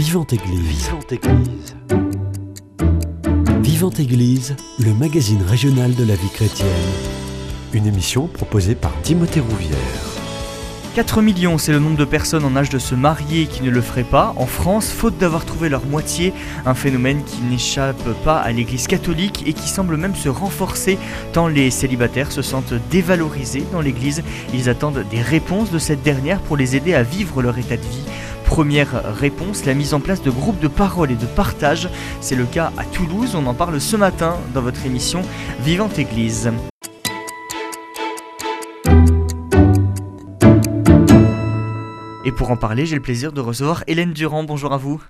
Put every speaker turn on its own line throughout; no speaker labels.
Vivante Église. Vivante Église. Vivante Église, le magazine régional de la vie chrétienne. Une émission proposée par Timothée Rouvière.
4 millions, c'est le nombre de personnes en âge de se marier qui ne le feraient pas en France, faute d'avoir trouvé leur moitié, un phénomène qui n'échappe pas à l'Église catholique et qui semble même se renforcer tant les célibataires se sentent dévalorisés dans l'Église. Ils attendent des réponses de cette dernière pour les aider à vivre leur état de vie. Première réponse, la mise en place de groupes de parole et de partage. C'est le cas à Toulouse, on en parle ce matin dans votre émission Vivante Église. Et pour en parler, j'ai le plaisir de recevoir Hélène Durand. Bonjour à vous.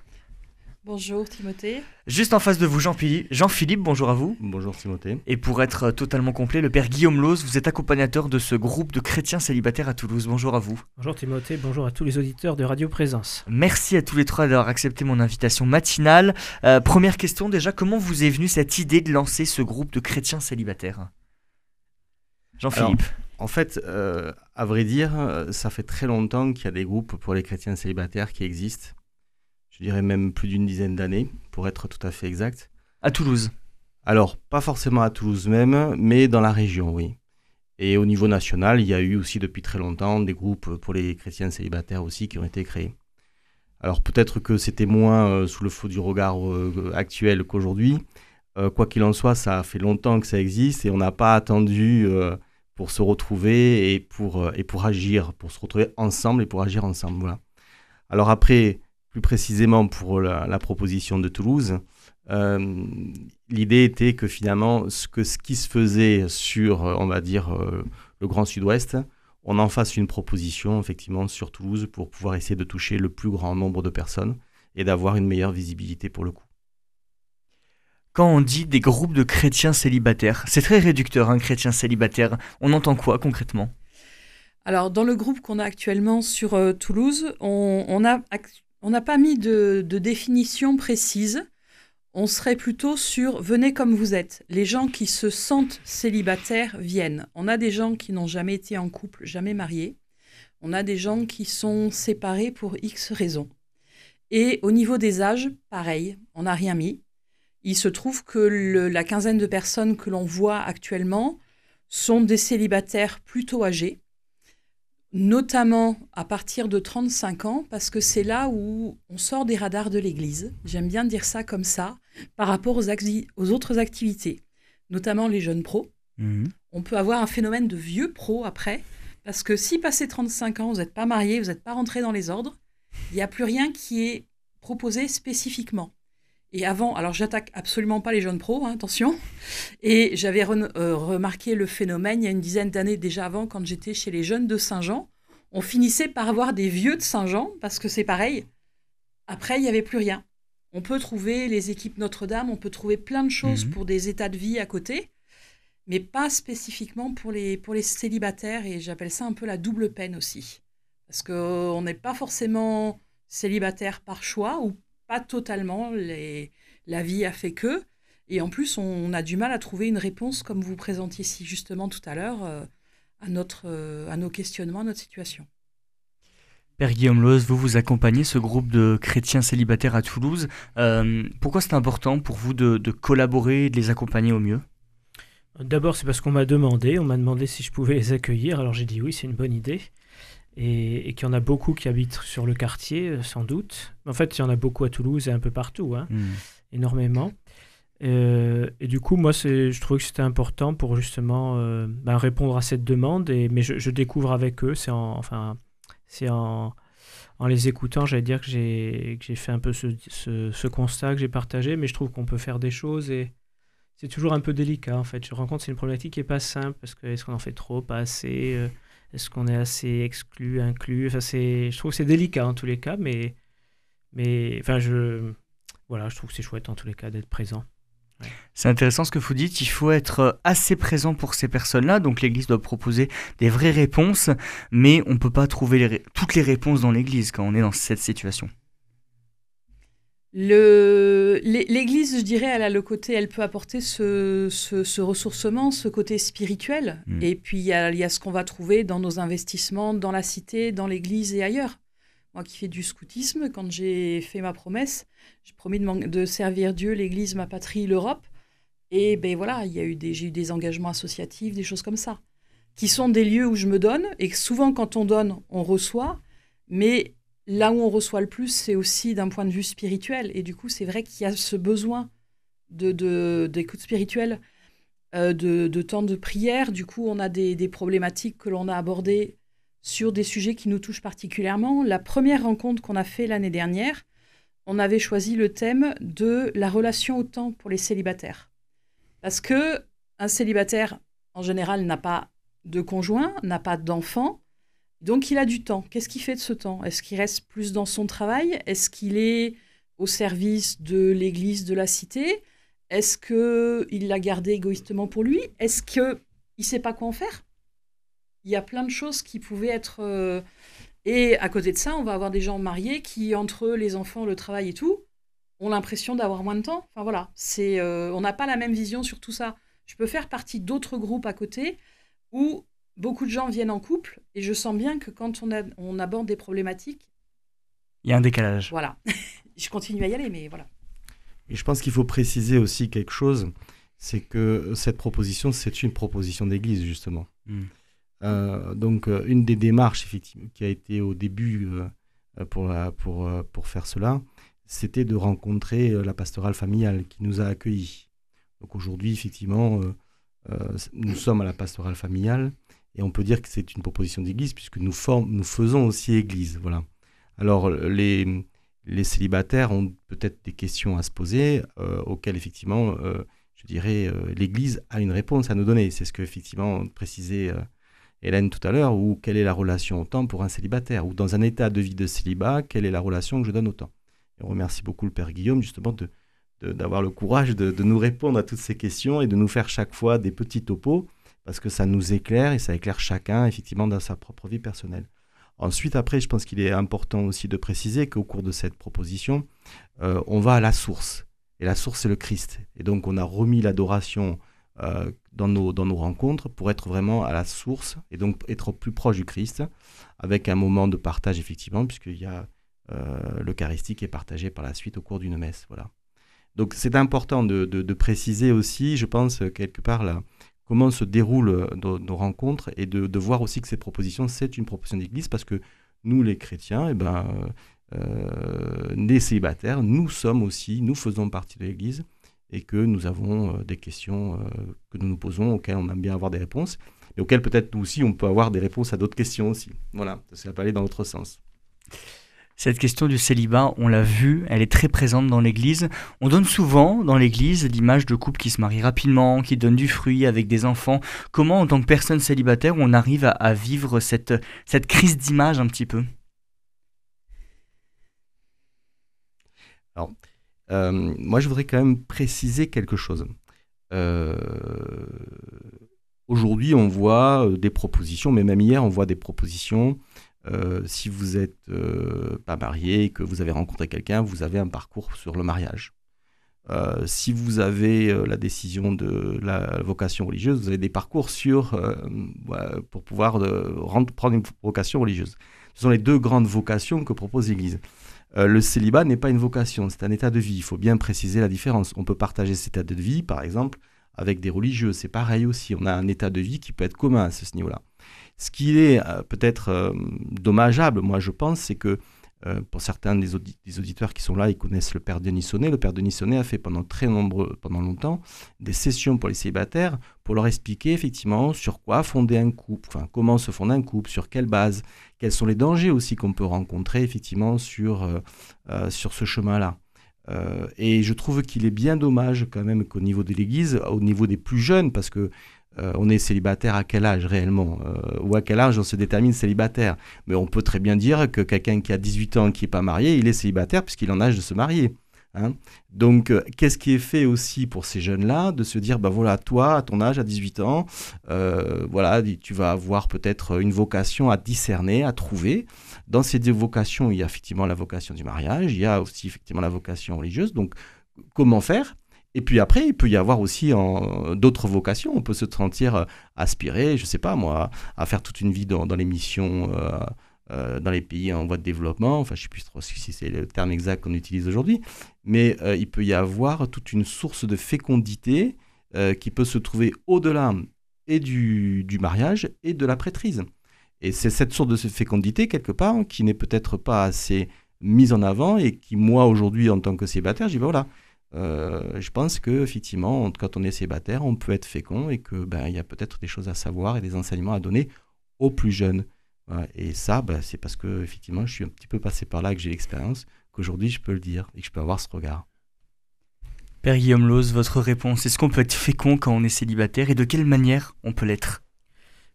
Bonjour Timothée.
Juste en face de vous, Jean-Philippe. Jean-Philippe, bonjour à vous.
Bonjour Timothée.
Et pour être totalement complet, le père Guillaume Lose, vous êtes accompagnateur de ce groupe de chrétiens célibataires à Toulouse. Bonjour à vous.
Bonjour Timothée, bonjour à tous les auditeurs de Radio Présence.
Merci à tous les trois d'avoir accepté mon invitation matinale. Euh, première question déjà, comment vous est venue cette idée de lancer ce groupe de chrétiens célibataires? Jean-Philippe.
En fait, euh, à vrai dire, euh, ça fait très longtemps qu'il y a des groupes pour les chrétiens célibataires qui existent. Je dirais même plus d'une dizaine d'années, pour être tout à fait exact.
À Toulouse
Alors, pas forcément à Toulouse même, mais dans la région, oui. Et au niveau national, il y a eu aussi depuis très longtemps des groupes pour les chrétiens célibataires aussi qui ont été créés. Alors peut-être que c'était moins euh, sous le feu du regard actuel qu'aujourd'hui. quoi qu'il en soit, ça fait longtemps que ça existe et on n'a pas attendu pour se retrouver et pour, euh, et pour agir, pour se retrouver ensemble et pour agir ensemble. Voilà. Alors après, plus précisément pour la, proposition de Toulouse, euh, l'idée était que finalement, ce, que, ce qui se faisait sur, on va dire, euh, le Grand Sud-Ouest, on en fasse une proposition effectivement sur Toulouse pour pouvoir essayer de toucher le plus grand nombre de personnes et d'avoir une meilleure visibilité pour le coup.
Quand on dit des groupes de chrétiens célibataires, c'est très réducteur, un chrétien célibataire. On entend quoi concrètement?
Alors, dans le groupe qu'on a actuellement sur euh, Toulouse, on n'a pas mis de, définition précise. On serait plutôt sur venez comme vous êtes. Les gens qui se sentent célibataires viennent. On a des gens qui n'ont jamais été en couple, jamais mariés. On a des gens qui sont séparés pour X raisons. Et au niveau des âges, pareil, on n'a rien mis. Il se trouve que la quinzaine de personnes que l'on voit actuellement sont des célibataires plutôt âgés, notamment à partir de 35 ans, parce que c'est là où on sort des radars de l'Église. J'aime bien dire ça comme ça, par rapport aux, aux autres activités, notamment les jeunes pros. Mhm. On peut avoir un phénomène de vieux pros après, parce que si passé 35 ans, vous n'êtes pas marié, vous n'êtes pas rentré dans les ordres, il n'y a plus rien qui est proposé spécifiquement. Et avant, alors j'attaque absolument pas les jeunes pros, hein, attention. Et j'avais euh, remarqué le phénomène il y a une dizaine d'années déjà avant, quand j'étais chez les jeunes de Saint-Jean. On finissait par avoir des vieux de Saint-Jean, parce que c'est pareil. Après, il n'y avait plus rien. On peut trouver les équipes Notre-Dame, on peut trouver plein de choses mhm. pour des états de vie à côté, mais pas spécifiquement pour les, pour les célibataires. Et j'appelle ça un peu la double peine aussi. Parce qu'on n'est pas forcément célibataire par choix ou pas totalement. Les, la vie a fait que. Et en plus, on, a du mal à trouver une réponse, comme vous présentiez ici justement tout à l'heure, euh, à, notre, euh, à nos questionnements, à notre situation.
Père Guillaume Loz, vous vous accompagnez ce groupe de chrétiens célibataires à Toulouse. Euh, pourquoi c'est important pour vous de, de collaborer et de les accompagner au mieux?
D'abord, c'est parce qu'on m'a demandé, on m'a demandé si je pouvais les accueillir, alors j'ai dit oui, c'est une bonne idée et, qu'il y en a beaucoup qui habitent sur le quartier, euh, sans doute. En fait, il y en a beaucoup à Toulouse et un peu partout, hein, hmm. énormément. Euh, et du coup, moi, je trouvais que c'était important pour justement euh, ben, répondre à cette demande. Et, mais je, découvre avec eux, c'est en, enfin, c'est en, en les écoutant, j'allais dire que j'ai, fait un peu ce, ce, constat que j'ai partagé, mais je trouve qu'on peut faire des choses et c'est toujours un peu délicat en fait. Je rencontre c'est une problématique qui est pas simple parce que est-ce qu'on en fait trop, pas assez est-ce qu'on est assez exclu, inclus? Enfin, Je trouve que c'est délicat en tous les cas, mais, mais enfin, je, voilà, je trouve que c'est chouette en tous les cas d'être présent.
C'est intéressant ce que vous dites, il faut être assez présent pour ces personnes-là, donc l'Église doit proposer des vraies réponses, mais on ne peut pas trouver toutes les réponses dans l'Église quand on est dans cette situation.
L'Église, je dirais, elle a le côté, elle peut apporter ce, ce, ressourcement, ce côté spirituel. Mm. Et puis, il y a, ce qu'on va trouver dans nos investissements, dans la cité, dans l'Église et ailleurs. Moi qui fais du scoutisme, quand j'ai fait ma promesse, j'ai promis de, de, servir Dieu, l'Église, ma patrie, l'Europe. Et ben voilà, il y a eu des, j'ai eu des engagements associatifs, des choses comme ça, qui sont des lieux où je me donne. Et souvent, quand on donne, on reçoit. Mais là où on reçoit le plus, c'est aussi d'un point de vue spirituel. Et du coup, c'est vrai qu'il y a ce besoin de, d'écoute spirituelle, euh, de, de, temps de prière. Du coup, on a des, des problématiques que l'on a abordées sur des sujets qui nous touchent particulièrement. La première rencontre qu'on a fait l'année dernière, on avait choisi le thème de la relation au temps pour les célibataires. Parce que un célibataire, en général, n'a pas de conjoint, n'a pas d'enfant, donc il a du temps. Qu'est-ce qu'il fait de ce temps? Est-ce qu'il reste plus dans son travail? Est-ce qu'il est au service de l'église de la cité? Est-ce qu'il l'a gardé égoïstement pour lui? Est-ce qu'il ne sait pas quoi en faire? Il y a plein de choses qui pouvaient être. Euh, et à côté de ça, on va avoir des gens mariés qui, entre les enfants, le travail et tout, ont l'impression d'avoir moins de temps. Enfin voilà, c'est, euh, on n'a pas la même vision sur tout ça. Je peux faire partie d'autres groupes à côté où beaucoup de gens viennent en couple et je sens bien que quand on, a, on aborde des problématiques.
Il y a un décalage.
Voilà. je continue à y aller, mais voilà.
Et je pense qu'il faut préciser aussi quelque chose c'est que cette proposition, c'est une proposition d'église, justement. Hmm. Euh, donc, euh, une des démarches effectivement, qui a été au début euh, pour, pour, pour faire cela, c'était de rencontrer la pastorale familiale qui nous a accueillis. Donc aujourd'hui, effectivement, nous sommes à la pastorale familiale et on peut dire que c'est une proposition d'église puisque nous, nous faisons aussi église. Voilà. Alors, les, les célibataires ont peut-être des questions à se poser auxquelles, effectivement, je dirais, l'Église a une réponse à nous donner. C'est ce que, effectivement, précisait Hélène tout à l'heure, ou quelle est la relation au temps pour un célibataire, ou dans un état de vie de célibat, quelle est la relation que je donne au temps. Et on remercie beaucoup le Père Guillaume justement de, d'avoir le courage de, nous répondre à toutes ces questions et de nous faire chaque fois des petits topos, parce que ça nous éclaire et ça éclaire chacun effectivement dans sa propre vie personnelle. Ensuite, après, je pense qu'il est important aussi de préciser qu'au cours de cette proposition, euh, on va à la source. Et la source, c'est le Christ. Et donc, on a remis l'adoration euh, dans, nos, dans nos rencontres pour être vraiment à la source et donc être plus proche du Christ avec un moment de partage effectivement puisqu'il y a euh, l'Eucharistie qui est partagée par la suite au cours d'une messe. Voilà. Donc c'est important de, de, préciser aussi, je pense, quelque part là, comment se déroulent nos, rencontres et de, voir aussi que cette proposition, c'est une proposition d'Église parce que nous, les chrétiens, et eh ben, euh, les célibataires, nous sommes aussi, nous faisons partie de l'Église et que nous avons euh, des questions euh, que nous nous posons, auxquelles on aime bien avoir des réponses, et auxquelles peut-être nous aussi on peut avoir des réponses à d'autres questions aussi. Voilà, ça peut aller dans l'autre sens.
Cette question du célibat, on l'a vu, elle est très présente dans l'Église. On donne souvent dans l'Église l'image de couples qui se marient rapidement, qui donnent du fruit avec des enfants. Comment, en tant que personne célibataire, on arrive à, vivre cette, cette crise d'image un petit peu?
Alors, euh, moi, je voudrais quand même préciser quelque chose. Euh, aujourd'hui, on voit euh, des propositions, mais même hier, on voit des propositions. Si vous n'êtes pas marié et que vous avez rencontré quelqu'un, vous avez un parcours sur le mariage. si vous avez la décision de la vocation religieuse, vous avez des parcours sur, pour pouvoir prendre une vocation religieuse. Ce sont les deux grandes vocations que propose l'Église. Euh, le célibat n'est pas une vocation, c'est un état de vie. Il faut bien préciser la différence. On peut partager cet état de vie, par exemple, avec des religieux. C'est pareil aussi. On a un état de vie qui peut être commun à ce niveau-là. Ce qui est euh, peut-être euh, dommageable, moi je pense, c'est que euh, pour certains des, auditeurs qui sont là, ils connaissent le père Denis Sonnet. Le père Denis Sonnet a fait pendant très nombreux, pendant longtemps des sessions pour les célibataires pour leur expliquer effectivement sur quoi fonder un couple, enfin comment se fonde un couple, sur quelle base, quels sont les dangers aussi qu'on peut rencontrer effectivement sur, sur ce chemin-là. et je trouve qu'il est bien dommage quand même qu'au niveau de l'Église, au niveau des plus jeunes, parce que euh, on est célibataire à quel âge réellement euh, Ou à quel âge on se détermine célibataire? Mais on peut très bien dire que quelqu'un qui a 18 ans qui n'est pas marié, il est célibataire puisqu'il est en âge de se marier. Hein. Donc, euh, qu'est-ce qui est fait aussi pour ces jeunes-là de se dire, ben voilà, toi, à ton âge, à 18 ans, voilà, tu vas avoir peut-être une vocation à discerner, à trouver. Dans ces deux vocations, il y a effectivement la vocation du mariage, il y a aussi effectivement la vocation religieuse. Donc, comment faire? Et puis après, il peut y avoir aussi d'autres vocations. On peut se sentir euh, aspiré, je sais pas moi, à faire toute une vie dans, les missions euh, dans les pays en voie de développement, enfin je ne sais plus si c'est le terme exact qu'on utilise aujourd'hui, mais il peut y avoir toute une source de fécondité qui peut se trouver au-delà et du, mariage et de la prêtrise. Et c'est cette source de fécondité, quelque part, qui n'est peut-être pas assez mise en avant et qui, moi, aujourd'hui, en tant que célibataire, je dis, ben voilà, euh, je pense que effectivement, quand on est célibataire, on peut être fécond et que ben il y a peut-être des choses à savoir et des enseignements à donner aux plus jeunes. Et ça, ben, c'est parce que effectivement, je suis un petit peu passé par là, que j'ai l'expérience, qu'aujourd'hui je peux le dire et que je peux avoir ce regard.
Père Guillaume Lose, votre réponse, est-ce qu'on peut être fécond quand on est célibataire et de quelle manière on peut l'être?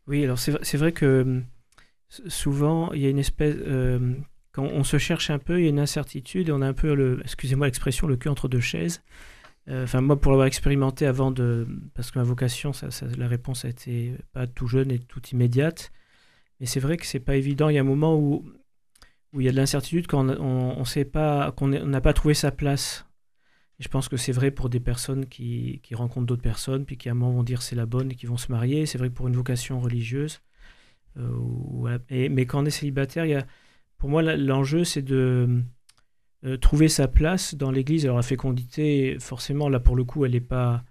Oui, alors c'est vrai que hum, souvent il y a une espèce... Euh, on se cherche un peu, il y a une incertitude et on a un peu le, excusez-moi l'expression, le cul entre deux chaises. Euh, enfin, moi, pour l'avoir expérimenté avant de, parce que ma vocation, la réponse a été pas tout jeune et tout immédiate. Mais c'est vrai que c'est pas évident. Il y a un moment où, où il y a de l'incertitude quand on, sait pas, qu'on n'a pas trouvé sa place. Je pense que c'est vrai pour des personnes qui, qui rencontrent d'autres personnes, puis qui à un moment vont dire c'est la bonne et qui vont se marier. C'est vrai pour une vocation religieuse. Euh, mais quand on est célibataire, il y a pour moi, l'enjeu, c'est de euh, trouver sa place dans l'Église. Alors la fécondité, forcément, là pour le coup, elle est pas,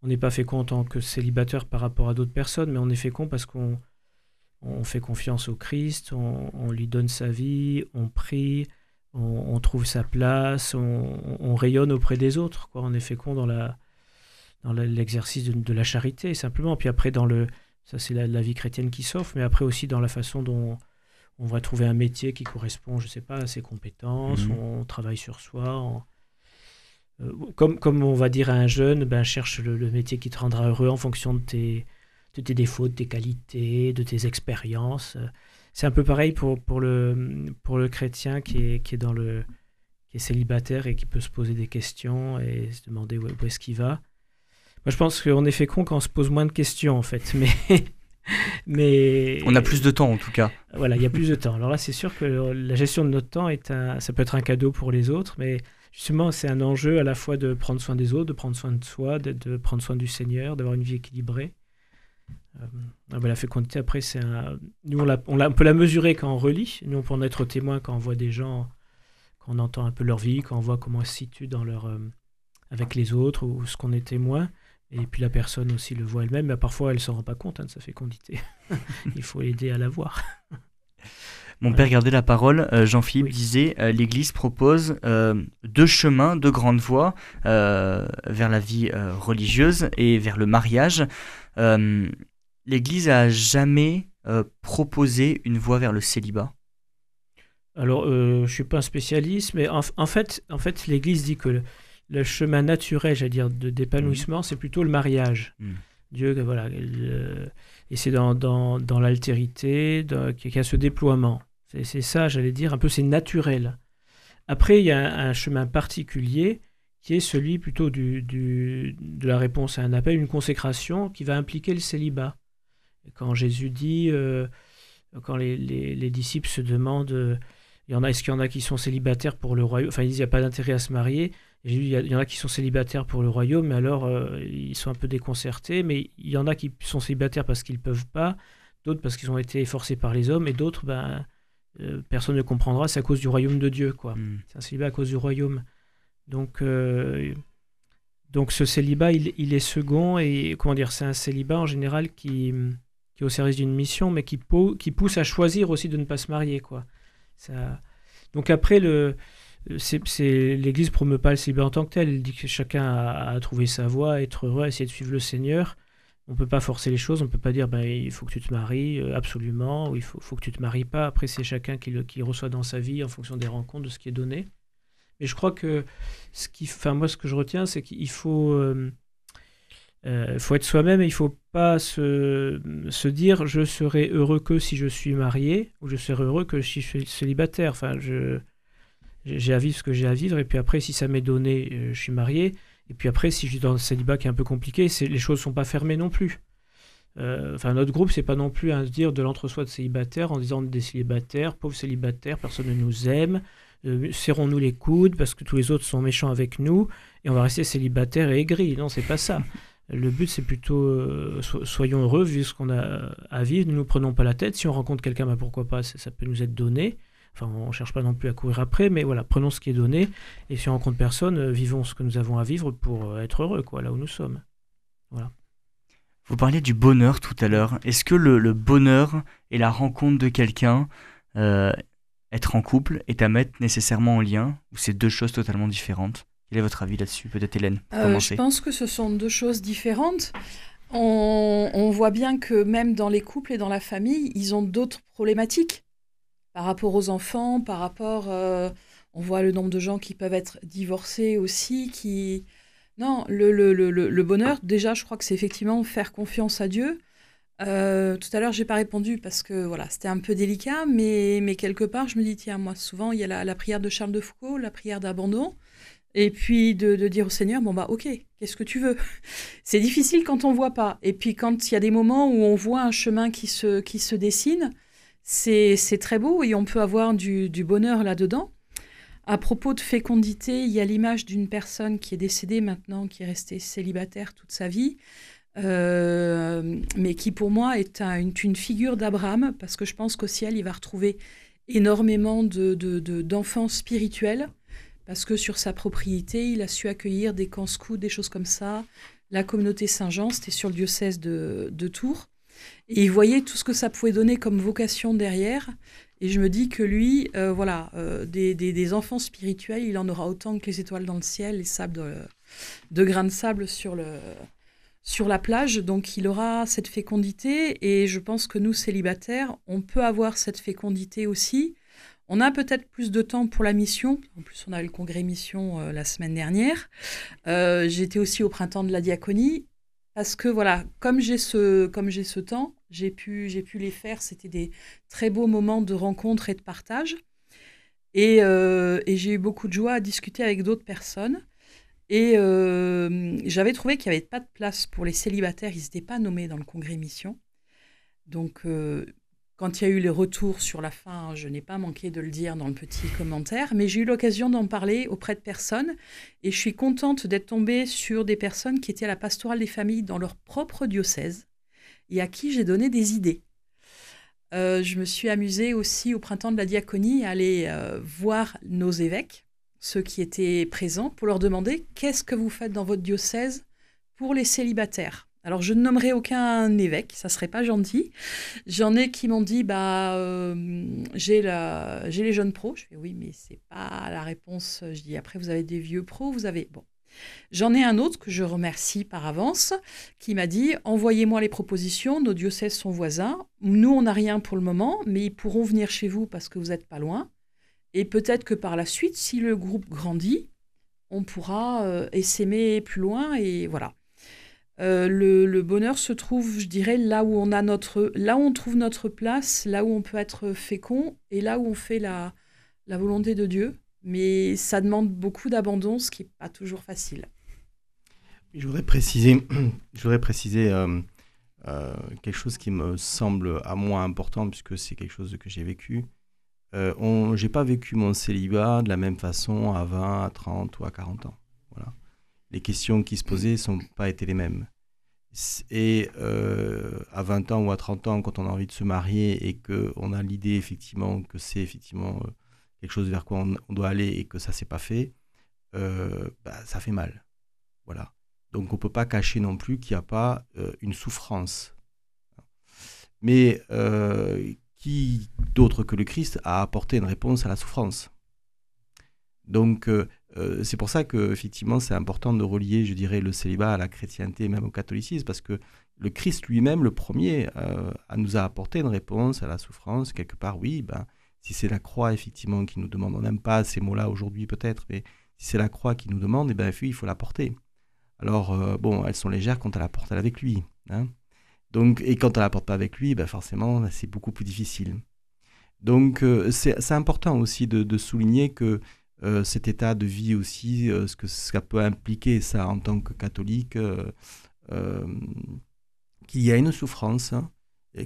on n'est pas fécond en tant que célibataire par rapport à d'autres personnes, mais on est fécond parce qu'on on fait confiance au Christ, on, lui donne sa vie, on prie, on, trouve sa place, on, rayonne auprès des autres. Quoi. On est fécond dans l'exercice de, la charité simplement. Puis après dans le ça c'est la, vie chrétienne qui s'offre, mais après aussi dans la façon dont on va trouver un métier qui correspond, je ne sais pas, à ses compétences, mhm. on travaille sur soi. Euh, comme, comme on va dire à un jeune, ben, cherche le, métier qui te rendra heureux en fonction de tes, de tes défauts, de tes qualités, de tes expériences. C'est un peu pareil pour, pour, le, pour le chrétien qui est, qui est, dans le, qui est célibataire et qui peut se poser des questions et se demander où, où est-ce qu'il va. Moi, je pense qu'on est fait con quand on se pose moins de questions, en fait. Mais
mais on a plus de temps en tout cas.
Voilà, il y a plus de temps. Alors là, c'est sûr que la gestion de notre temps est un, ça peut être un cadeau pour les autres, mais justement, c'est un enjeu à la fois de prendre soin des autres, de prendre soin de soi, de, prendre soin du Seigneur, d'avoir une vie équilibrée. Euh, ah ben, la fécondité, après, c'est un... nous on, on, on, peut la mesurer quand on relit. Nous, on peut en être témoin quand on voit des gens, quand on entend un peu leur vie, quand on voit comment ils se situent dans leur, euh, avec les autres ou ce qu'on est témoin. Et puis la personne aussi le voit elle-même, mais parfois elle ne s'en rend pas compte hein, de sa fécondité. Il faut aider à la voir.
Mon père gardait la parole, euh, Jean-Philippe disait, euh, l'Église propose euh, deux chemins, deux grandes voies vers la vie religieuse et vers le mariage. L'Église a jamais proposé une voie vers le célibat?
Alors, je ne suis pas un spécialiste, mais en, fait, en fait l'Église dit que le chemin naturel, j'allais dire, d'épanouissement, c'est plutôt le mariage. Mm. Dieu, voilà, et c'est dans, dans, dans l'altérité qu'il y a ce déploiement. C'est ça, j'allais dire, un peu c'est naturel. Après, il y a un, chemin particulier qui est celui plutôt du, du, de la réponse à un appel, une consécration qui va impliquer le célibat. quand Jésus dit, euh, quand les, les, les, disciples se demandent, il y en a, est-ce qu'il y en a qui sont célibataires pour le royaume? Enfin, ils disent, il n'y a pas d'intérêt à se marier. Il y, en a qui sont célibataires pour le royaume, mais alors euh, ils sont un peu déconcertés. Mais il y en a qui sont célibataires parce qu'ils ne peuvent pas, d'autres parce qu'ils ont été forcés par les hommes, et d'autres, ben, euh, personne ne comprendra, c'est à cause du royaume de Dieu. quoi. Hmm. C'est un célibat à cause du royaume. Donc, euh, donc ce célibat, il, est second, et comment dire, c'est un célibat en général qui, qui est au service d'une mission, mais qui, qui pousse à choisir aussi de ne pas se marier. quoi. Ça... Donc après, le l'Église promeut pas le célibat en tant que tel. Elle dit que chacun a, trouvé sa voie, être heureux, essayer de suivre le Seigneur. On peut pas forcer les choses. On peut pas dire ben, il faut que tu te maries euh, absolument ou il faut, faut que tu te maries pas. Après, c'est chacun qui, le, qui reçoit dans sa vie en fonction des rencontres, de ce qui est donné. Mais je crois que ce qui, enfin moi, ce que je retiens, c'est qu'il faut euh, euh, faut être soi-même et il faut pas se, se, dire je serai heureux que si je suis marié ou je serai heureux que si je suis célibataire. Enfin, je, j'ai à vivre ce que j'ai à vivre, et puis après, si ça m'est donné, euh, je suis marié, et puis après, si je suis dans un célibat qui est un peu compliqué, les choses sont pas fermées non plus. Euh, enfin, notre groupe, c'est pas non plus à se dire de l'entre-soi de célibataire en disant des célibataires, pauvres célibataires, personne ne nous aime, euh, serrons-nous les coudes parce que tous les autres sont méchants avec nous et on va rester célibataires et aigris. Non, c'est pas ça. Le but, c'est plutôt soyons heureux vu ce qu'on a à vivre, ne nous prenons pas la tête. Si on rencontre quelqu'un, bah, pourquoi pas, ça, peut nous être donné. Enfin, on ne cherche pas non plus à courir après, mais voilà, prenons ce qui est donné. Et si on rencontre personne, vivons ce que nous avons à vivre pour être heureux, quoi, là où nous sommes. Voilà.
Vous parliez du bonheur tout à l'heure. Est-ce que le, bonheur et la rencontre de quelqu'un, euh, être en couple, est à mettre nécessairement en lien Ou c'est deux choses totalement différentes? Quel est votre avis là-dessus? Peut-être Hélène
euh, Je pense que ce sont deux choses différentes. On, voit bien que même dans les couples et dans la famille, ils ont d'autres problématiques par rapport aux enfants, par rapport... Euh, on voit le nombre de gens qui peuvent être divorcés aussi, qui non, le, le, le, le, bonheur, déjà, je crois que c'est effectivement faire confiance à Dieu. Euh, tout à l'heure, j'ai pas répondu parce que voilà, c'était un peu délicat, mais, mais quelque part, je me dis, tiens, moi, souvent, il y a la, prière de Charles de Foucault, la prière d'abandon, et puis de, de, dire au Seigneur, bon, bah, ok, qu'est-ce que tu veux? C'est difficile quand on voit pas. Et puis, quand il y a des moments où on voit un chemin qui se, qui se dessine, c'est très beau et on peut avoir du, du bonheur là-dedans. À propos de fécondité, il y a l'image d'une personne qui est décédée maintenant, qui est restée célibataire toute sa vie, euh, mais qui pour moi est une, figure d'Abraham, parce que je pense qu'au ciel, il va retrouver énormément d'enfants de, spirituels, parce que sur sa propriété, il a su accueillir des camps des choses comme ça. La communauté Saint-Jean, c'était sur le diocèse de, Tours. Et il voyait tout ce que ça pouvait donner comme vocation derrière. Et je me dis que lui, euh, voilà, euh, des, enfants spirituels, il en aura autant que les étoiles dans le ciel, les sables de, grains de sable sur, le, sur la plage. Donc il aura cette fécondité. Et je pense que nous, célibataires, on peut avoir cette fécondité aussi. On a peut-être plus de temps pour la mission. En plus, on a eu le congrès mission euh, la semaine dernière. J'étais aussi au printemps de la diaconie. Parce que voilà, comme j'ai ce, temps, j'ai pu, j'ai pu les faire. C'était des très beaux moments de rencontre et de partage. Et, euh, et j'ai eu beaucoup de joie à discuter avec d'autres personnes. Et euh, j'avais trouvé qu'il n'y avait pas de place pour les célibataires. Ils n'étaient pas nommés dans le congrès mission. Donc, euh, quand il y a eu les retours sur la fin, je n'ai pas manqué de le dire dans le petit commentaire, mais j'ai eu l'occasion d'en parler auprès de personnes et je suis contente d'être tombée sur des personnes qui étaient à la pastorale des familles dans leur propre diocèse et à qui j'ai donné des idées. Euh, je me suis amusée aussi au printemps de la diaconie à aller euh, voir nos évêques, ceux qui étaient présents, pour leur demander qu'est-ce que vous faites dans votre diocèse pour les célibataires. Alors, je ne nommerai aucun évêque, ça serait pas gentil. J'en ai qui m'ont dit, bah, euh, j'ai les jeunes pros. Je fais oui, mais c'est pas la réponse. Je dis après, vous avez des vieux pros, vous avez bon. J'en ai un autre que je remercie par avance, qui m'a dit envoyez-moi les propositions. Nos diocèses sont voisins. Nous, on n'a rien pour le moment, mais ils pourront venir chez vous parce que vous n'êtes pas loin. Et peut-être que par la suite, si le groupe grandit, on pourra euh, essaimer plus loin et voilà. Euh, le, bonheur se trouve, je dirais, là où on a notre, là où on trouve notre place, là où on peut être fécond et là où on fait la, la volonté de Dieu. Mais ça demande beaucoup d'abandon, ce qui n'est pas toujours facile.
Je voudrais préciser, préciser euh, euh, quelque chose qui me semble à moi important, puisque c'est quelque chose que j'ai vécu. Je n'ai pas vécu mon célibat de la même façon à 20, à 30 ou à 40 ans. Les questions qui se posaient n'ont pas été les mêmes. Et euh, à 20 ans ou à 30 ans, quand on a envie de se marier et qu'on a l'idée effectivement que c'est effectivement euh, quelque chose vers quoi on, doit aller et que ça s'est pas fait, euh, bah, ça fait mal. Voilà. Donc on peut pas cacher non plus qu'il n'y a pas une souffrance. Mais qui d'autre que le Christ a apporté une réponse à la souffrance? Donc euh, c'est pour ça que effectivement c'est important de relier, je dirais, le célibat à la chrétienté, même au catholicisme, parce que le Christ lui-même, le premier, euh, nous a apporté une réponse à la souffrance. Quelque part, oui, ben, si c'est la croix effectivement qui nous demande, on n'aime pas ces mots-là aujourd'hui peut-être, mais si c'est la croix qui nous demande, eh ben, il faut la porter. Alors, euh, bon, elles sont légères quand on la porte avec lui. Hein. Donc, et quand on la porte pas avec lui, ben, forcément, c'est beaucoup plus difficile. Donc, c'est important aussi de souligner que euh, cet état de vie aussi, euh, ce que ça peut impliquer ça en tant que catholique, euh, qu'il y a une souffrance, hein,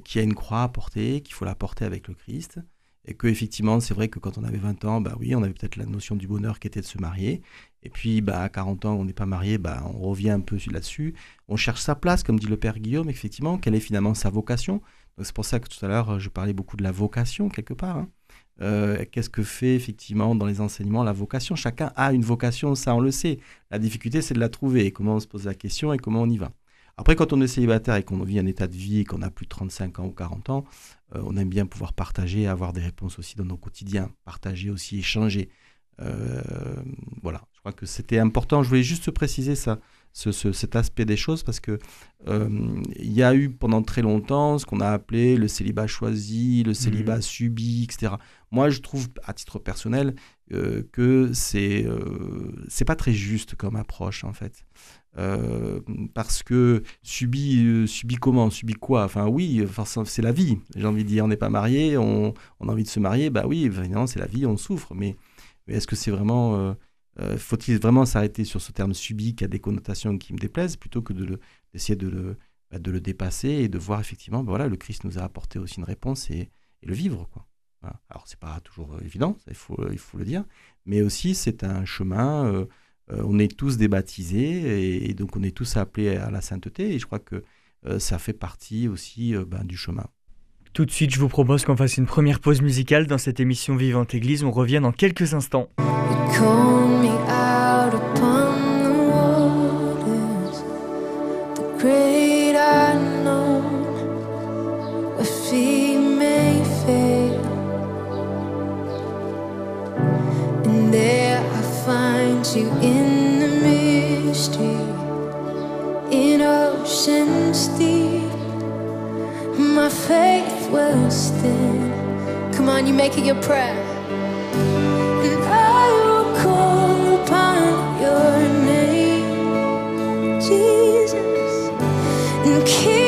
qu'il y a une croix à porter, qu'il faut la porter avec le Christ, et que effectivement, c'est vrai que quand on avait 20 ans, bah oui, on avait peut-être la notion du bonheur qui était de se marier. Et puis, bah, à 40 ans, on n'est pas marié, bah, on revient un peu là-dessus. On cherche sa place, comme dit le père Guillaume, effectivement, quelle est finalement sa vocation? C'est pour ça que tout à l'heure, je parlais beaucoup de la vocation, quelque part. Hein. Euh, qu'est-ce que fait effectivement dans les enseignements la vocation? Chacun a une vocation, ça on le sait. La difficulté, c'est de la trouver, comment on se pose la question et comment on y va. Après, quand on est célibataire et qu'on vit un état de vie et qu'on a plus de 35 ans ou 40 ans, euh, on aime bien pouvoir partager, avoir des réponses aussi dans nos quotidiens, partager aussi, échanger. Euh, voilà, je crois que c'était important. Je voulais juste préciser ça, cet aspect des choses parce que euh, il y a eu pendant très longtemps ce qu'on a appelé le célibat choisi, le célibat mmh. subi, etc. Moi, je trouve à titre personnel que c'est c'est pas très juste comme approche en fait. Euh, parce que subit, euh, subit comment? Subit quoi? Enfin oui, c'est la vie. J'ai envie de dire, on n'est pas marié, on, on, a envie de se marier, bah oui, évidemment c'est la vie, on souffre. Mais, est-ce que c'est vraiment... Euh, faut-il vraiment s'arrêter sur ce terme subi qui a des connotations qui me déplaisent, plutôt que d'essayer de, le, bah, de le dépasser et de voir effectivement, bah, le Christ nous a apporté aussi une réponse et, le vivre. Quoi. Voilà. Alors c'est pas toujours évident, il, faut, il faut le dire, mais aussi c'est un chemin euh, on est tous débaptisés et, donc on est tous appelés à la sainteté et je crois que euh, ça fait partie aussi euh, ben, du chemin.
Tout de suite, je vous propose qu'on fasse une première pause musicale dans cette émission Vivante Église. On revient dans quelques instants. you in in. My stand. Come on, you make it your prayer. I will call upon your name, Jesus, and keep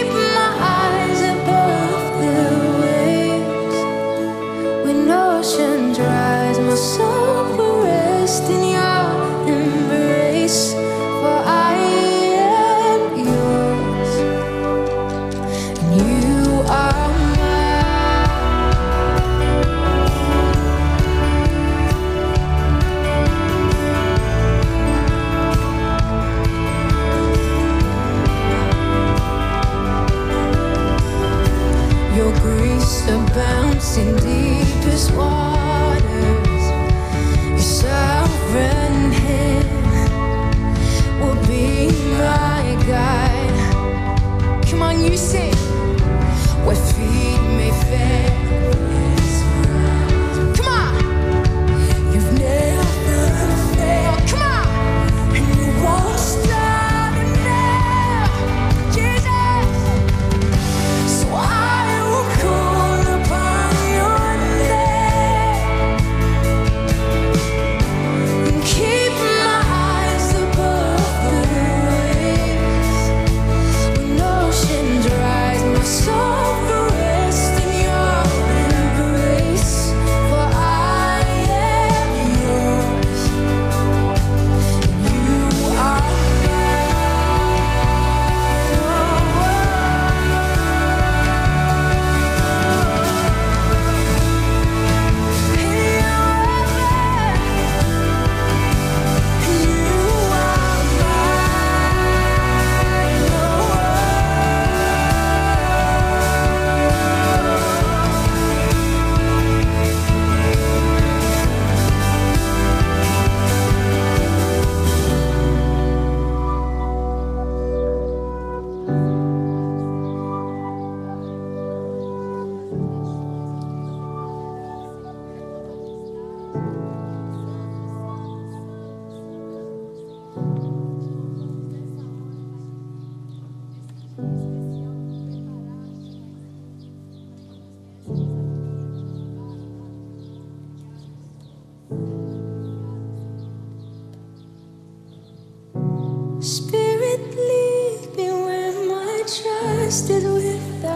faith will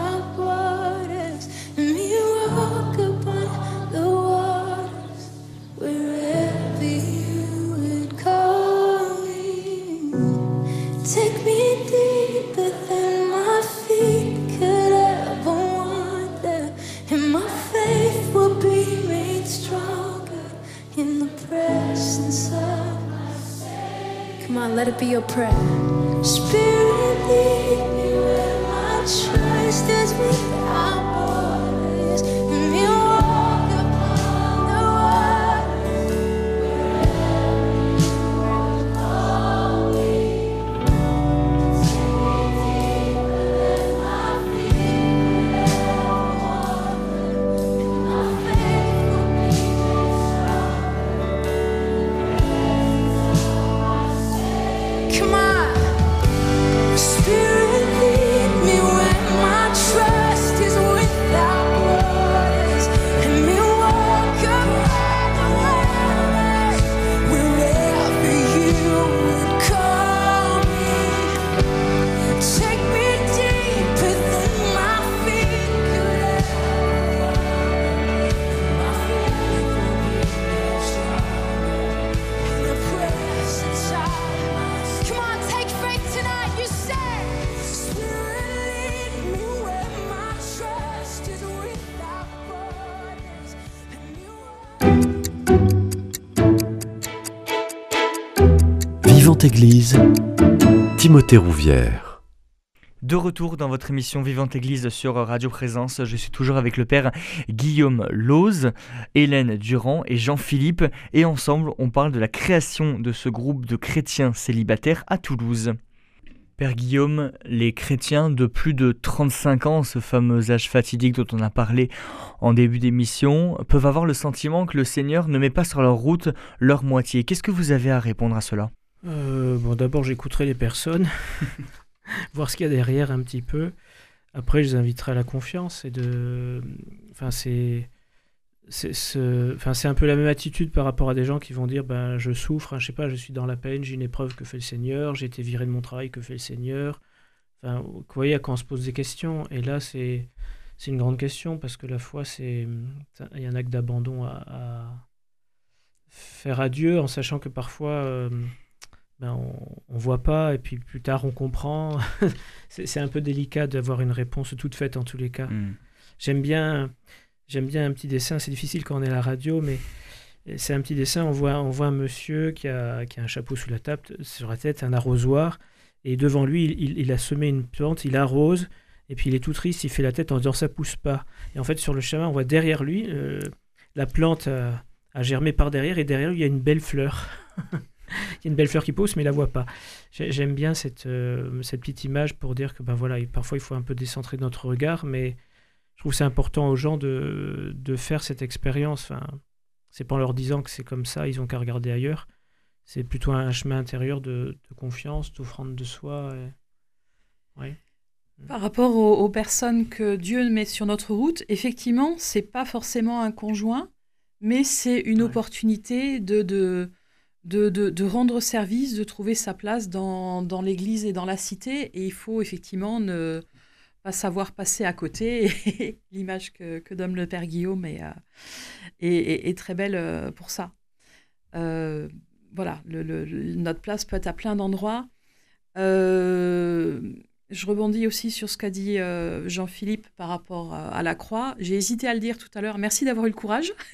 Timothée Rouvière.
De retour dans votre émission Vivante Église sur Radio Présence, je suis toujours avec le père Guillaume Lose, Hélène Durand et Jean-Philippe, et ensemble on parle de la création de ce groupe de chrétiens célibataires à Toulouse. Père Guillaume, les chrétiens de plus de 35 ans, ce fameux âge fatidique dont on a parlé en début d'émission, peuvent avoir le sentiment que le Seigneur ne met pas sur leur route leur moitié. Qu'est-ce que vous avez à répondre à cela?
Euh, bon, d'abord, j'écouterai les personnes, voir ce qu'il y a derrière un petit peu. Après, je les inviterai à la confiance et de. Enfin, c'est. C'est ce- enfin, un peu la même attitude par rapport à des gens qui vont dire ben, je souffre, hein, je sais pas, je suis dans la peine, j'ai une épreuve que fait le Seigneur, j'ai été viré de mon travail que fait le Seigneur. Enfin, vous voyez, quand on se pose des questions, et là, c'est c'est une grande question parce que la foi, c'est il y a un acte d'abandon à, à faire à Dieu en sachant que parfois. euh, ben, on ne voit pas et puis plus tard on comprend. c'est un peu délicat d'avoir une réponse toute faite en tous les cas. J'aime bien, j'aime bien un petit dessin. C'est difficile quand on est à la radio, mais c'est un petit dessin. On voit, on voit un monsieur qui a, qui a un chapeau sous la table, sur la tête, un arrosoir, et devant lui, il, il- il a semé une plante, il arrose, et puis il est tout triste, il fait la tête en disant ça pousse pas. Et en fait, sur le chemin, on voit derrière lui, euh, la plante a, a germé par derrière, et derrière lui, il y a une belle fleur. Il y a une belle fleur qui pousse, mais il la voit pas. J'ai- J'aime bien cette, euh, cette petite image pour dire que ben voilà, il- parfois il faut un peu décentrer notre regard, mais je trouve que c'est important aux gens de, de faire cette expérience. Enfin, c'est pas en leur disant que c'est comme ça, ils ont qu'à regarder ailleurs. C'est plutôt un chemin intérieur de, de confiance, d'offrande de soi. et- Ouais.
Par rapport aux, aux personnes que Dieu met sur notre route, effectivement, c'est pas forcément un conjoint, mais c'est une
Ouais.
opportunité de, de, de, de- rendre service, de trouver sa place dans, dans l'Église et dans la cité. Et il faut effectivement ne pas savoir passer à côté. L'image que, que donne le Père Guillaume est, euh, est, très belle euh, pour ça. Euh, voilà, notre place peut être à plein d'endroits. Je rebondis aussi sur ce qu'a dit euh, Jean-Philippe par rapport à, à la croix. J'ai hésité à le dire tout à l'heure. Merci d'avoir eu le courage.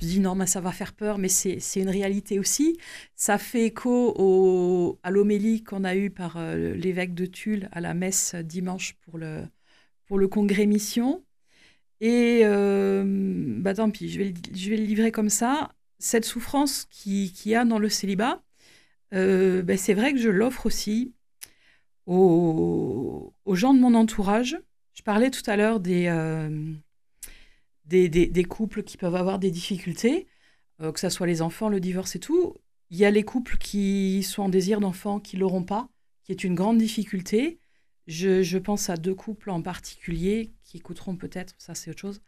je dis non, mais ça va faire peur, mais c'est une réalité aussi. Ça fait écho à l'homélie qu'on a eue par euh, l'évêque de Tulle à la messe dimanche pour le, pour le congrès mission. Et euh, bah tant pis, je vais, le, je vais le livrer comme ça. Cette souffrance qu'il qui y a dans le célibat, euh, ben, c'est vrai que je l'offre aussi aux, aux gens de mon entourage. Je parlais tout à l'heure des, euh, des, couples qui peuvent avoir des difficultés, euh, que ce soit les enfants, le divorce et tout. Il y a les couples qui sont en désir d'enfants qui ne l'auront pas, qui est une grande difficulté. Je, pense à deux couples en particulier qui écouteront peut-être, ça c'est autre chose.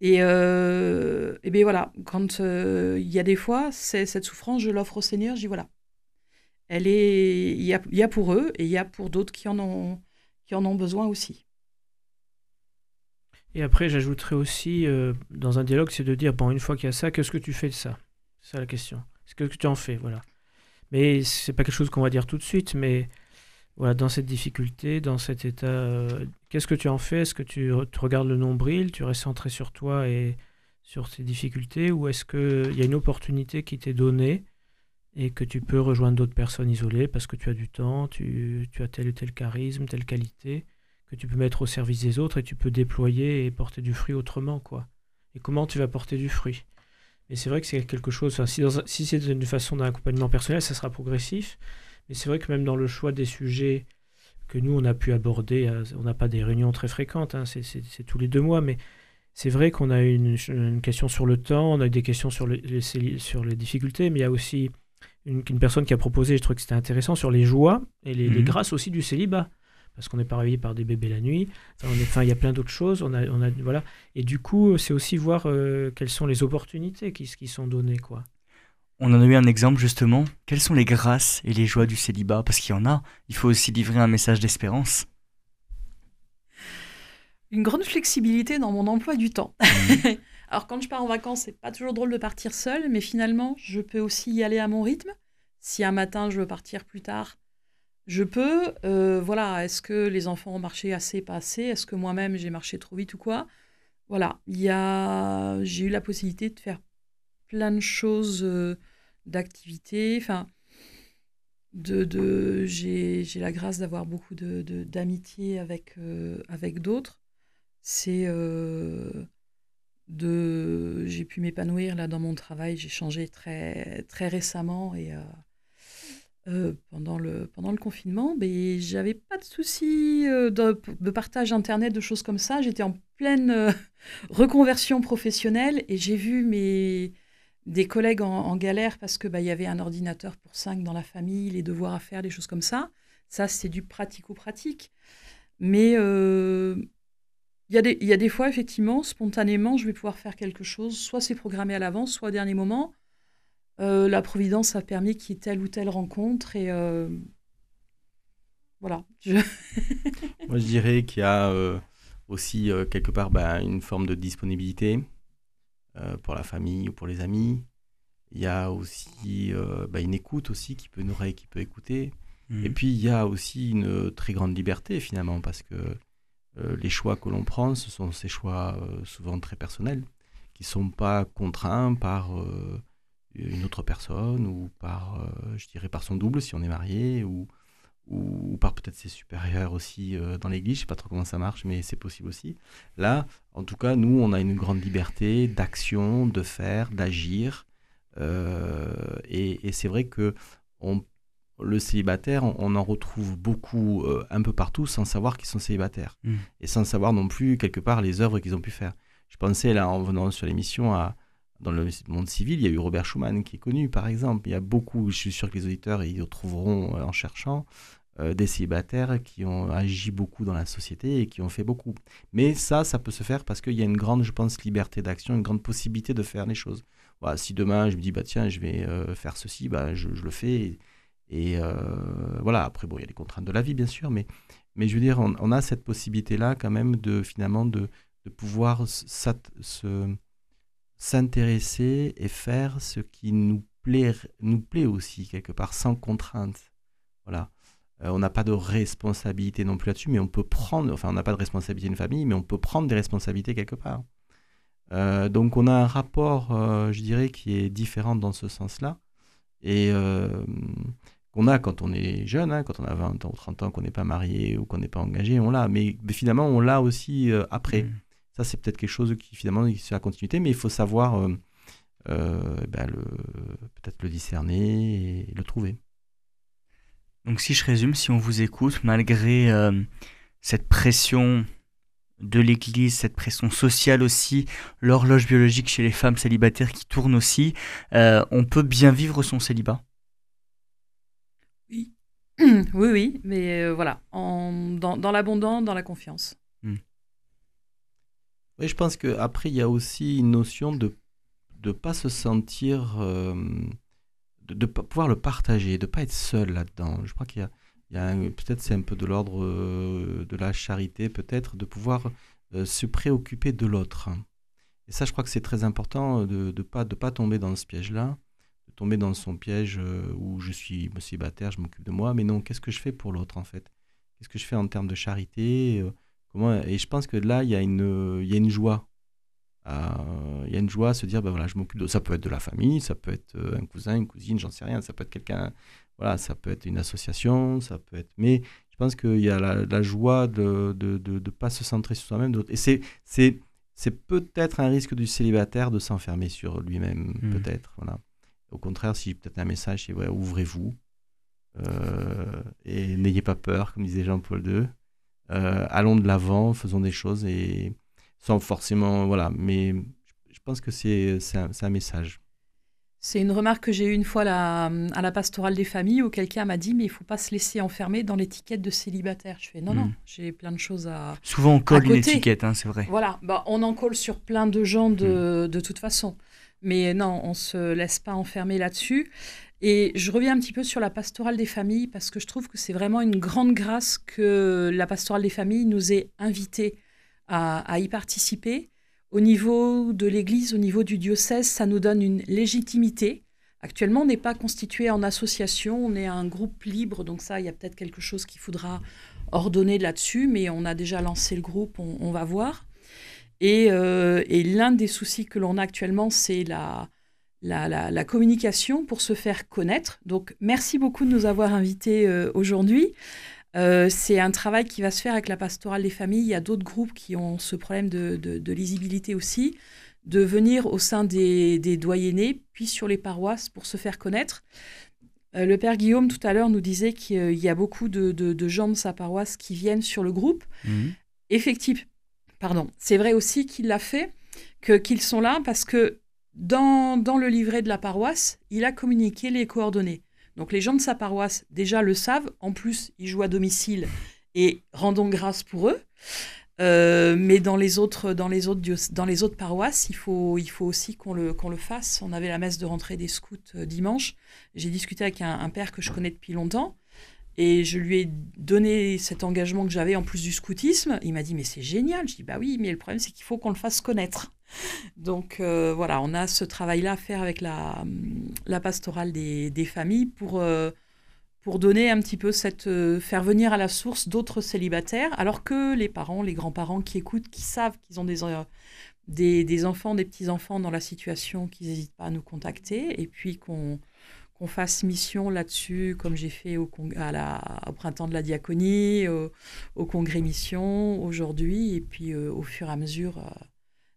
Et, euh, et bien voilà, quand il y a des fois, cette souffrance, je l'offre au Seigneur, dis voilà, elle est, il y a, y a pour eux et il y a pour d'autres qui en ont, qui en ont besoin aussi.
Et après, j'ajouterais aussi, euh, dans un dialogue, c'est de dire, bon, une fois qu'il y a ça, qu'est-ce que tu fais de ça? C'est ça la question. C'est ce que tu en fais, voilà. Mais c'est pas quelque chose qu'on va dire tout de suite, mais voilà, dans cette difficulté, dans cet état, euh, qu'est-ce que tu en fais? Est-ce que tu, tu regardes le nombril, tu restes centré sur toi et sur ces difficultés? Ou est-ce qu'il y a une opportunité qui t'est donnée et que tu peux rejoindre d'autres personnes isolées parce que tu as du temps, tu, tu as tel et tel charisme, telle qualité que tu peux mettre au service des autres et tu peux déployer et porter du fruit autrement quoi. Et comment tu vas porter du fruit? Et c'est vrai que c'est quelque chose, si, si c'est une façon d'un accompagnement personnel, ça sera progressif. Mais c'est vrai que même dans le choix des sujets que nous, on a pu aborder, euh, on n'a pas des réunions très fréquentes, hein, c'est- tous les deux mois, mais c'est vrai qu'on a une, une question sur le temps, on a des questions sur sur les difficultés, mais il y a aussi une, une personne qui a proposé, je trouve que c'était intéressant, sur les joies et les, les
Mhm.
grâces aussi du célibat. Parce qu'on n'est pas réveillé par des bébés la nuit. Enfin, on est- enfin, il y a plein d'autres choses. On a, on a, voilà. Et du coup, c'est aussi voir euh, quelles sont les opportunités qui, qui sont données. Quoi.
On en a eu un exemple justement. Quelles sont les grâces et les joies du célibat? Parce qu'il y en a. Il faut aussi livrer un message d'espérance.
Une grande flexibilité dans mon emploi du temps. Alors quand je pars en vacances, c'est pas toujours drôle de partir seule, mais finalement, je peux aussi y aller à mon rythme. Si un matin je veux partir plus tard, je peux. Euh, voilà, est-ce que les enfants ont marché assez, pas assez? Est-ce que moi-même j'ai marché trop vite ou quoi? Voilà, il a, j'ai eu la possibilité de faire plein de choses, euh, d'activités. Enfin, de, de, j'ai, j'ai la grâce d'avoir beaucoup de- d'amitié avec, euh, avec d'autres. C'est euh, de, j'ai pu m'épanouir là dans mon travail. J'ai changé très, très récemment et euh, euh, pendant, le, pendant le confinement, mais j'avais pas de soucis euh, de, partage internet, de choses comme ça. J'étais en pleine reconversion professionnelle et j'ai vu mes, des collègues en, galère parce que bah, il y avait un ordinateur pour cinq dans la famille, les devoirs à faire, des choses comme ça. Ça, c'est du pratico-pratique. Mais euh, il y, a des- il y a des fois, effectivement, spontanément, je vais pouvoir faire quelque chose. Soit c'est programmé à l'avance, soit au dernier moment. Euh, la Providence a permis qu'il y ait telle ou telle rencontre. Et euh, voilà. Je-
Moi, je dirais qu'il y a euh, aussi euh, quelque part bah, une forme de disponibilité euh, pour la famille ou pour les amis. Il y a aussi euh, bah, une écoute aussi qui peut une oreille qui peut écouter. Et puis il y a aussi une très grande liberté finalement parce que euh, les choix que l'on prend, ce sont ces choix euh, souvent très personnels qui sont pas contraints par euh, une autre personne ou par, euh, je dirais, par son double si on est marié ou, ou, par peut-être ses supérieurs aussi euh, dans l'église. Je sais pas trop comment ça marche, mais c'est possible aussi. Là, en tout cas, nous, on a une grande liberté d'action, de faire, d'agir. Euh, et et c'est vrai que on, le célibataire, on, en retrouve beaucoup euh, un peu partout sans savoir qu'ils sont célibataires.
Mm.
Et sans savoir non plus, quelque part, les œuvres qu'ils ont pu faire. Je pensais, là, en venant sur l'émission, à, dans le monde civil, il y a eu Robert Schumann qui est connu, par exemple. Il y a beaucoup, je suis sûr que les auditeurs, ils retrouveront euh, en cherchant, euh, des célibataires qui ont agi beaucoup dans la société et qui ont fait beaucoup. Mais ça, ça peut se faire parce qu'il y a une grande, je pense, liberté d'action, une grande possibilité de faire les choses. Voilà, si demain, je me dis, bah, tiens, je vais faire ceci, bah, je, je le fais. Et, et, euh, voilà, après, bon, il y a les contraintes de la vie, bien sûr, mais, mais je veux dire, on, a cette possibilité-là quand même de finalement de, de pouvoir s'intéresser et faire ce qui nous plaît, nous plaît aussi, quelque part, sans contrainte. Voilà. Euh, on n'a pas de responsabilité non plus là-dessus, mais on peut prendre, enfin, on n'a pas de responsabilité d'une famille, mais on peut prendre des responsabilités quelque part. Euh, donc, on a un rapport, je dirais, qui est différent dans ce sens-là. Et qu'on a quand on est jeune, hein, quand on a 20 ans ou 30 ans, qu'on n'est pas marié ou qu'on n'est pas engagé, on l'a. Mais, mais finalement, on l'a aussi euh, après.
Mm.
Ça, c'est peut-être quelque chose qui finalement est sur la continuité, mais il faut savoir euh, euh, ben, peut-être le discerner et le trouver.
Donc si je résume, si on vous écoute, malgré cette pression de l'Église, cette pression sociale aussi, l'horloge biologique chez les femmes célibataires qui tourne aussi, on peut bien vivre son célibat.
oui, oui, mais euh, voilà, en, dans, dans l'abondant, dans la confiance.
Oui, je pense qu'après, il y a aussi une notion de ne pas se sentir, euh, de, de pas pouvoir le partager, de ne pas être seul là-dedans. Je crois qu'il y a, il y a un- peut-être c'est un peu de l'ordre euh, de la charité, peut-être, de pouvoir euh, se préoccuper de l'autre. Et ça, je crois que c'est très important de ne pas, de pas tomber dans ce piège-là, de tomber dans son piège euh, où je suis célibataire, je m'occupe de moi, mais non, qu'est-ce que je fais pour l'autre en fait? Qu'est-ce que je fais en termes de charité euh, Comment, et je pense que là, il y, a une, il y a une joie il y a une joie à se dire, ben voilà, je m'occupe de ça peut être de la famille, ça peut être euh, un cousin, une cousine, j'en sais rien, ça peut être quelqu'un, voilà, ça peut être une association, ça peut être, mais je pense qu'il y a la, la joie de de, de, de pas se centrer sur soi-même, et c'est c'est c'est peut-être un risque du célibataire de s'enfermer sur lui-même,
Mhm.
peut-être, voilà. Au contraire, si peut-être un message, c'est ouais, ouvrez-vous euh, et n'ayez pas peur, comme disait Jean-Paul II. Euh, allons de l'avant, faisons des choses et sans forcément, voilà. Mais je pense que c'est un, message.
C'est une remarque que j'ai eue une fois à la, à la pastorale des familles où quelqu'un m'a dit mais il faut pas se laisser enfermer dans l'étiquette de célibataire. Je fais non,
Mm.
non, j'ai plein de choses à...
Souvent on colle une étiquette, hein, c'est vrai.
Voilà, bah, on en colle sur plein de gens de, de toute façon. Mais non, on se laisse pas enfermer là-dessus. Et je reviens un petit peu sur la pastorale des familles parce que je trouve que c'est vraiment une grande grâce que la pastorale des familles nous ait invités à, y participer. Au niveau de l'Église, au niveau du diocèse, ça nous donne une légitimité. Actuellement, on n'est pas constitué en association, on est un groupe libre, donc ça, il y a peut-être quelque chose qu'il faudra ordonner là-dessus, mais on a déjà lancé le groupe, on va voir. Et, euh, et l'un des soucis que l'on a actuellement, c'est la, la, la- la communication pour se faire connaître. Donc, merci beaucoup de nous avoir invités euh, aujourd'hui. Euh, c'est un travail qui va se faire avec la pastorale des familles. Il y a d'autres groupes qui ont ce problème de, de- de lisibilité aussi, de venir au sein des, des doyennés, puis sur les paroisses pour se faire connaître. Euh, le père Guillaume, tout à l'heure, nous disait qu'il y a beaucoup de, gens de sa paroisse qui viennent sur le groupe
Mhm.
effectivement, pardon, c'est vrai aussi qu'il l'a fait, qu'ils sont là parce que dans, dans le livret de la paroisse, il a communiqué les coordonnées. Donc les gens de sa paroisse déjà le savent. En plus, ils jouent à domicile et rendons grâce pour eux. Euh, mais dans les autres, dans les autres, dans les autres paroisses, il faut, il faut aussi qu'on le, qu'on le fasse. On avait la messe de rentrée des scouts euh, dimanche. J'ai discuté avec un père que je connais depuis longtemps. Et je lui ai donné cet engagement que j'avais en plus du scoutisme. Il m'a dit, mais c'est génial. Je dis, bah oui, mais le problème, c'est qu'il faut qu'on le fasse connaître. Donc euh, voilà, on a ce travail-là à faire avec la, la pastorale des, familles pour, euh, pour donner un petit peu cette. euh, faire venir à la source d'autres célibataires, alors que les parents, les grands-parents qui écoutent, qui savent qu'ils ont des, des, des enfants, des petits-enfants dans la situation, qu'ils n'hésitent pas à nous contacter, et puis qu'on qu'on fasse mission là-dessus, comme j'ai fait au, à la, au printemps de la diaconie, au, au congrès mission aujourd'hui, et puis euh, au fur et à mesure euh,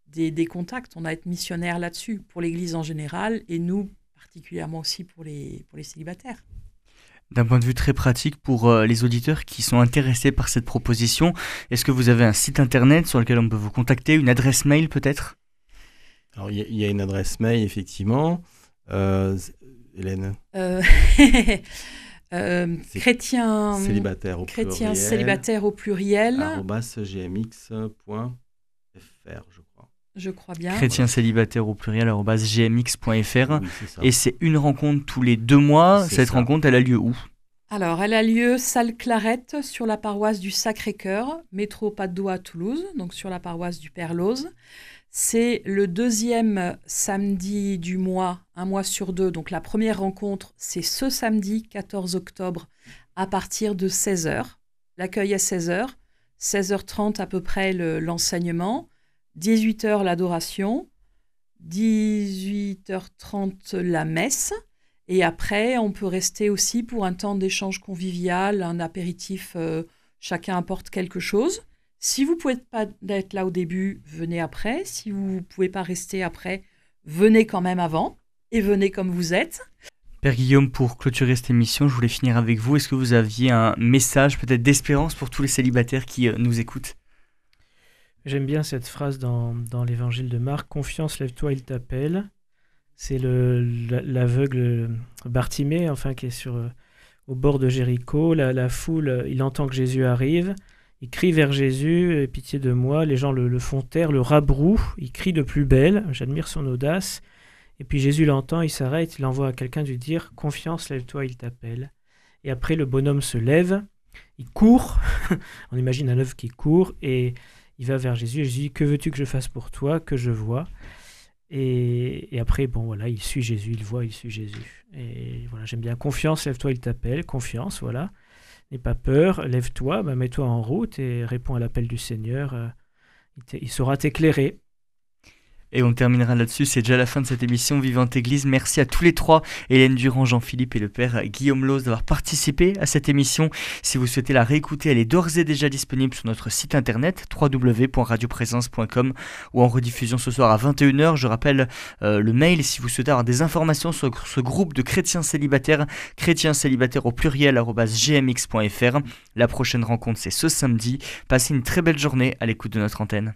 des, des contacts. On a été missionnaire là-dessus pour l'Église en général, et nous particulièrement aussi pour les, pour les célibataires.
D'un point de vue très pratique pour euh, les auditeurs qui sont intéressés par cette proposition, est-ce que vous avez un site internet sur lequel on peut vous contacter, une adresse mail peut-être?
Alors, il y, a- il y a une adresse mail, effectivement. Euh, Hélène,
Euh, euh, chrétien,
célibataire au
chrétien
pluriel,
célibataire au pluriel,
gmx.fr, je crois.
je crois bien.
Chrétien célibataire au pluriel gmx.fr.
Oui.
Et c'est une rencontre tous les deux mois. Cette
ça.
rencontre, elle a lieu où?
Alors, elle a lieu salle Clarette sur la paroisse du Sacré-Cœur, métro Padoue à Toulouse, donc sur la paroisse du Père Lose. C'est le deuxième samedi du mois, un mois sur deux. Donc la première rencontre, c'est ce samedi 14 octobre à partir de 16h. L'accueil à 16h, 16h30 à peu près le- l'enseignement, 18h l'adoration, 18h30 la messe. Et après, on peut rester aussi pour un temps d'échange convivial, un apéritif, euh, chacun apporte quelque chose. Si vous pouvez pas être là au début, venez après. Si vous ne pouvez pas rester après, venez quand même avant. Et venez comme vous êtes.
Père Guillaume, pour clôturer cette émission, je voulais finir avec vous. Est-ce que vous aviez un message peut-être d'espérance pour tous les célibataires qui euh, nous écoutent?
J'aime bien cette phrase dans, dans l'évangile de Marc Confiance, lève-toi, il t'appelle. C'est le- la- l'aveugle Bartimée, enfin, qui est sur, euh, au bord de Jéricho. La, la foule, euh, il entend que Jésus arrive. Il crie vers Jésus, Aie pitié de moi. Les gens le, font taire, le rabroue. Il crie de plus belle. J'admire son audace. Et puis Jésus l'entend, il s'arrête, il envoie à quelqu'un lui dire Confiance, lève-toi, il t'appelle. Et après, le bonhomme se lève, il court. On imagine un œuf qui court et il va vers Jésus et Jésus dit Que veux-tu que je fasse pour toi, que je vois? Et, et après, bon, voilà, il suit Jésus, il voit, il suit Jésus. Et voilà, j'aime bien confiance, lève-toi, il t'appelle, confiance, voilà. N'aie pas peur, lève-toi, bah, mets-toi en route et réponds à l'appel du Seigneur. euh, il, saura t'éclairer.
Et on terminera là-dessus, c'est déjà la fin de cette émission Vivante Église. Merci à tous les trois, Hélène Durand, Jean-Philippe et le père Guillaume Lose d'avoir participé à cette émission. Si vous souhaitez la réécouter, elle est d'ores et déjà disponible sur notre site internet www.radioprésence.com ou en rediffusion ce soir à 21h. Je rappelle euh, le mail si vous souhaitez avoir des informations sur ce groupe de chrétiens célibataires, chrétiens célibataires au pluriel gmx.fr. La prochaine rencontre c'est ce samedi. Passez une très belle journée à l'écoute de notre antenne.